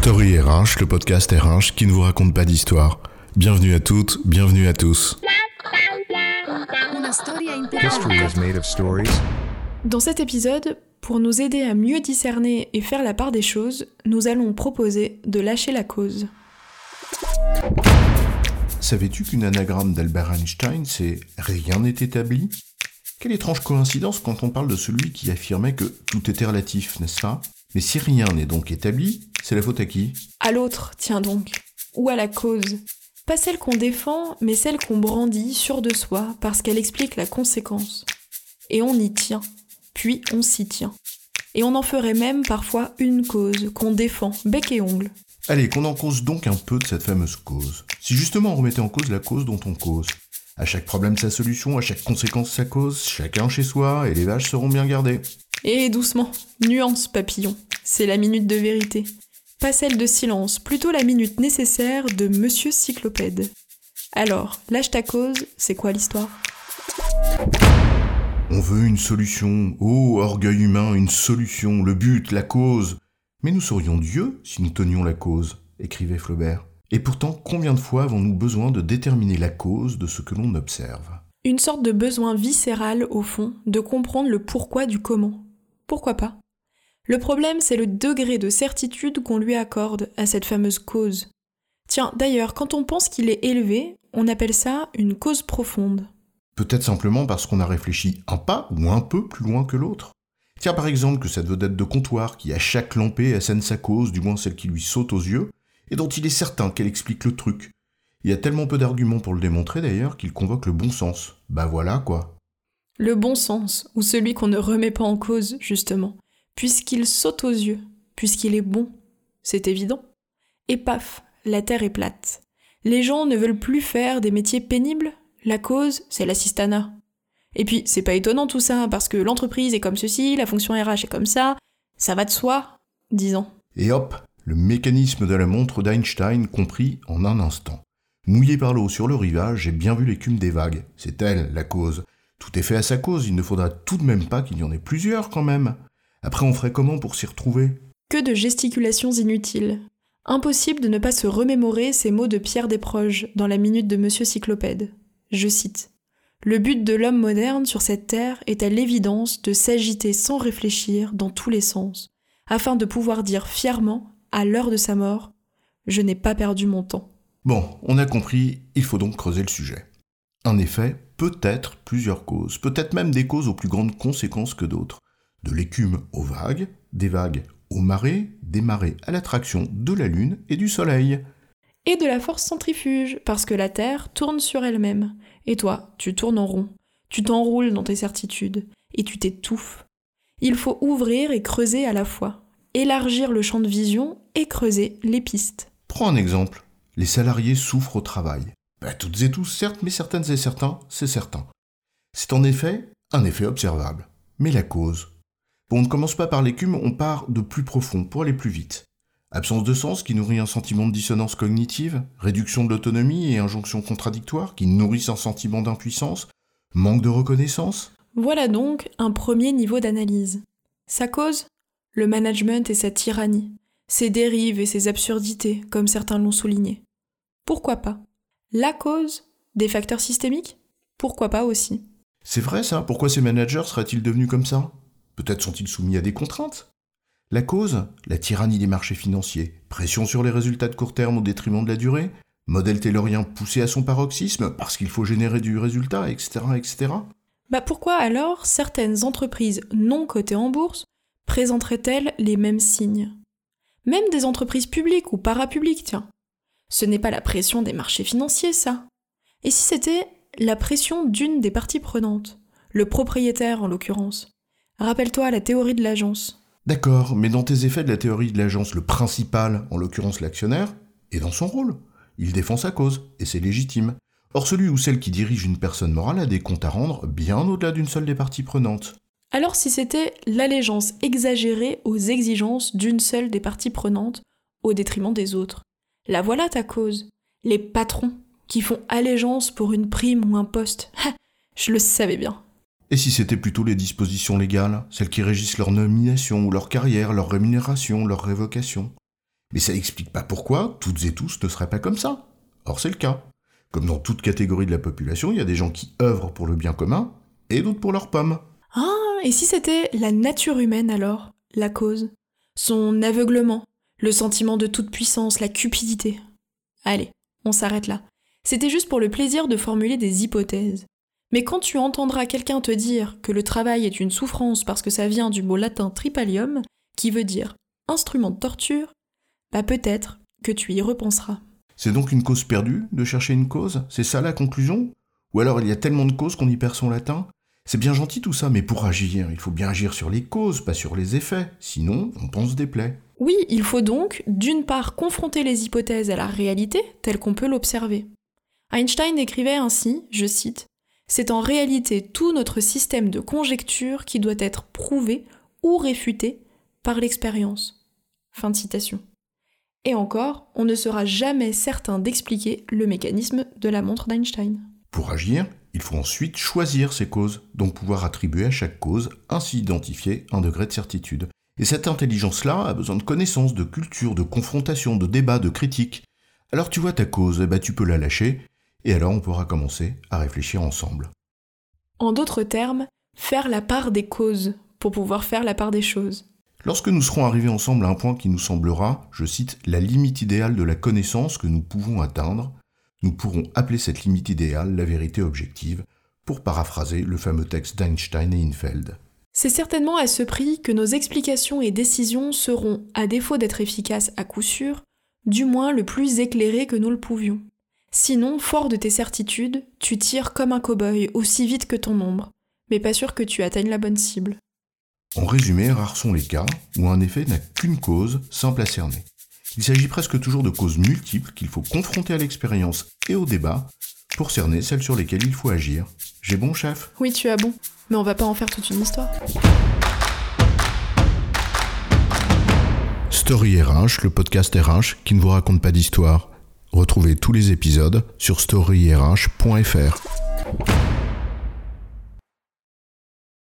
Story RH, le podcast RH qui ne vous raconte pas d'histoire. Bienvenue à toutes, bienvenue à tous. History is made of stories. Dans cet épisode, pour nous aider à mieux discerner et faire la part des choses, nous allons proposer de lâcher la cause. Savais-tu qu'une anagramme d'Albert Einstein, c'est rien n'est établi Quelle étrange coïncidence quand on parle de celui qui affirmait que tout était relatif, n'est-ce pas? Mais si rien n'est donc établi, c'est la faute à qui? À l'autre, tiens donc. Ou à la cause. Pas celle qu'on défend, mais celle qu'on brandit sûre de soi parce qu'elle explique la conséquence. Et on y tient. Puis on s'y tient. Et on en ferait même parfois une cause qu'on défend, bec et ongle. Allez, qu'on en cause donc un peu de cette fameuse cause. Si justement on remettait en cause la cause dont on cause. À chaque problème sa solution, à chaque conséquence sa cause, chacun chez soi, et les vaches seront bien gardées. Et doucement, nuance papillon, c'est la minute de vérité. Pas celle de silence, plutôt la minute nécessaire de Monsieur Cyclopède. Alors, lâche ta cause, c'est quoi l'histoire? On veut une solution, ô orgueil humain, une solution, le but, la cause. Mais nous serions Dieu si nous tenions la cause, écrivait Flaubert. Et pourtant, combien de fois avons-nous besoin de déterminer la cause de ce que l'on observe? Une sorte de besoin viscéral, au fond, de comprendre le pourquoi du comment. Pourquoi pas Le problème, c'est le degré de certitude qu'on lui accorde à cette fameuse cause. Tiens, d'ailleurs, quand on pense qu'il est élevé, on appelle ça une cause profonde. Peut-être simplement parce qu'on a réfléchi un pas ou un peu plus loin que l'autre. Tiens par exemple que cette vedette de comptoir qui à chaque lampée assène sa cause, du moins celle qui lui saute aux yeux, et dont il est certain qu'elle explique le truc. Il y a tellement peu d'arguments pour le démontrer d'ailleurs qu'il convoque le bon sens. Bah voilà quoi. Le bon sens, ou celui qu'on ne remet pas en cause, justement, puisqu'il saute aux yeux, puisqu'il est bon. C'est évident. Et paf, la terre est plate. Les gens ne veulent plus faire des métiers pénibles. La cause, c'est l'assistanat. Et puis, c'est pas étonnant tout ça, parce que l'entreprise est comme ceci, la fonction RH est comme ça, ça va de soi, disons. Et hop, le mécanisme de la montre d'Einstein compris en un instant. Mouillé par l'eau sur le rivage, j'ai bien vu l'écume des vagues. C'est elle, la cause. Tout est fait à sa cause, il ne faudra tout de même pas qu'il y en ait plusieurs quand même. Après, on ferait comment pour s'y retrouver? Que de gesticulations inutiles. Impossible de ne pas se remémorer ces mots de Pierre Desproges dans la minute de Monsieur Cyclopède. Je cite. Le but de l'homme moderne sur cette terre est à l'évidence de s'agiter sans réfléchir dans tous les sens, afin de pouvoir dire fièrement, à l'heure de sa mort, je n'ai pas perdu mon temps. Bon, on a compris, il faut donc creuser le sujet. En effet, peut-être plusieurs causes, peut-être même des causes aux plus grandes conséquences que d'autres. De l'écume aux vagues, des vagues aux marées, des marées à l'attraction de la Lune et du Soleil. Et de la force centrifuge, parce que la Terre tourne sur elle-même, et toi, tu tournes en rond, tu t'enroules dans tes certitudes, et tu t'étouffes. Il faut ouvrir et creuser à la fois, élargir le champ de vision et creuser les pistes. Prends un exemple. Les salariés souffrent au travail. Ben, toutes et tous, certes, mais certaines et certains, c'est certain. C'est en effet un effet observable. Mais la cause? Bon, on ne commence pas par l'écume, on part de plus profond pour aller plus vite. Absence de sens qui nourrit un sentiment de dissonance cognitive, réduction de l'autonomie et injonction contradictoire qui nourrissent un sentiment d'impuissance, manque de reconnaissance? Voilà donc un premier niveau d'analyse. Sa cause? Le management et sa tyrannie, ses dérives et ses absurdités, comme certains l'ont souligné. Pourquoi pas? La cause Des facteurs systémiques? Pourquoi pas aussi? C'est vrai ça. Pourquoi ces managers seraient-ils devenus comme ça? Peut-être sont-ils soumis à des contraintes? La cause? La tyrannie des marchés financiers, pression sur les résultats de court terme au détriment de la durée, modèle taylorien poussé à son paroxysme parce qu'il faut générer du résultat, etc. etc. Bah pourquoi alors certaines entreprises non cotées en bourse présenteraient-elles les mêmes signes? Même des entreprises publiques ou parapubliques, tiens. Ce n'est pas la pression des marchés financiers, ça. Et si c'était la pression d'une des parties prenantes, le propriétaire en l'occurrence Rappelle-toi la théorie de l'agence. D'accord, mais dans tes effets de la théorie de l'agence, le principal, en l'occurrence l'actionnaire, est dans son rôle. Il défend sa cause, et c'est légitime. Or celui ou celle qui dirige une personne morale a des comptes à rendre bien au-delà d'une seule des parties prenantes. Alors si c'était l'allégeance exagérée aux exigences d'une seule des parties prenantes, au détriment des autres La voilà ta cause. Les patrons, qui font allégeance pour une prime ou un poste. Je le savais bien. Et si c'était plutôt les dispositions légales, celles qui régissent leur nomination ou leur carrière, leur rémunération, leur révocation? Mais ça n'explique pas pourquoi toutes et tous ne seraient pas comme ça. Or, c'est le cas. Comme dans toute catégorie de la population, il y a des gens qui œuvrent pour le bien commun et d'autres pour leurs pommes. Ah, et si c'était la nature humaine alors, la cause? Son aveuglement, le sentiment de toute puissance, la cupidité Allez, on s'arrête là. C'était juste pour le plaisir de formuler des hypothèses. Mais quand tu entendras quelqu'un te dire que le travail est une souffrance parce que ça vient du mot latin tripalium, qui veut dire instrument de torture, bah peut-être que tu y repenseras. C'est donc une cause perdue de chercher une cause? C'est ça la conclusion? Ou alors il y a tellement de causes qu'on y perd son latin? C'est bien gentil tout ça, mais pour agir, il faut bien agir sur les causes, pas sur les effets. Sinon, on pense des plaies. Oui, il faut donc, d'une part, confronter les hypothèses à la réalité telle qu'on peut l'observer. Einstein écrivait ainsi, je cite, C'est en réalité tout notre système de conjecture qui doit être prouvé ou réfuté par l'expérience. Fin de citation. Et encore, on ne sera jamais certain d'expliquer le mécanisme de la montre d'Einstein. Pour agir, il faut ensuite choisir ces causes, donc pouvoir attribuer à chaque cause ainsi identifier un degré de certitude. Et cette intelligence-là a besoin de connaissances, de culture, de confrontation, de débat, de critique. Alors tu vois ta cause, eh ben, tu peux la lâcher, et alors on pourra commencer à réfléchir ensemble. En d'autres termes, faire la part des causes pour pouvoir faire la part des choses. Lorsque nous serons arrivés ensemble à un point qui nous semblera, je cite, la limite idéale de la connaissance que nous pouvons atteindre, nous pourrons appeler cette limite idéale la vérité objective, pour paraphraser le fameux texte d'Einstein et Infeld. C'est certainement à ce prix que nos explications et décisions seront, à défaut d'être efficaces à coup sûr, du moins le plus éclairées que nous le pouvions. Sinon, fort de tes certitudes, tu tires comme un cow-boy aussi vite que ton ombre, mais pas sûr que tu atteignes la bonne cible. En résumé, rares sont les cas où un effet n'a qu'une cause simple à cerner. Il s'agit presque toujours de causes multiples qu'il faut confronter à l'expérience et au débat pour cerner celles sur lesquelles il faut agir. J'ai bon, chef? Oui, tu as bon, mais on va pas en faire toute une histoire. Story RH, le podcast RH qui ne vous raconte pas d'histoire. Retrouvez tous les épisodes sur storyrh.fr.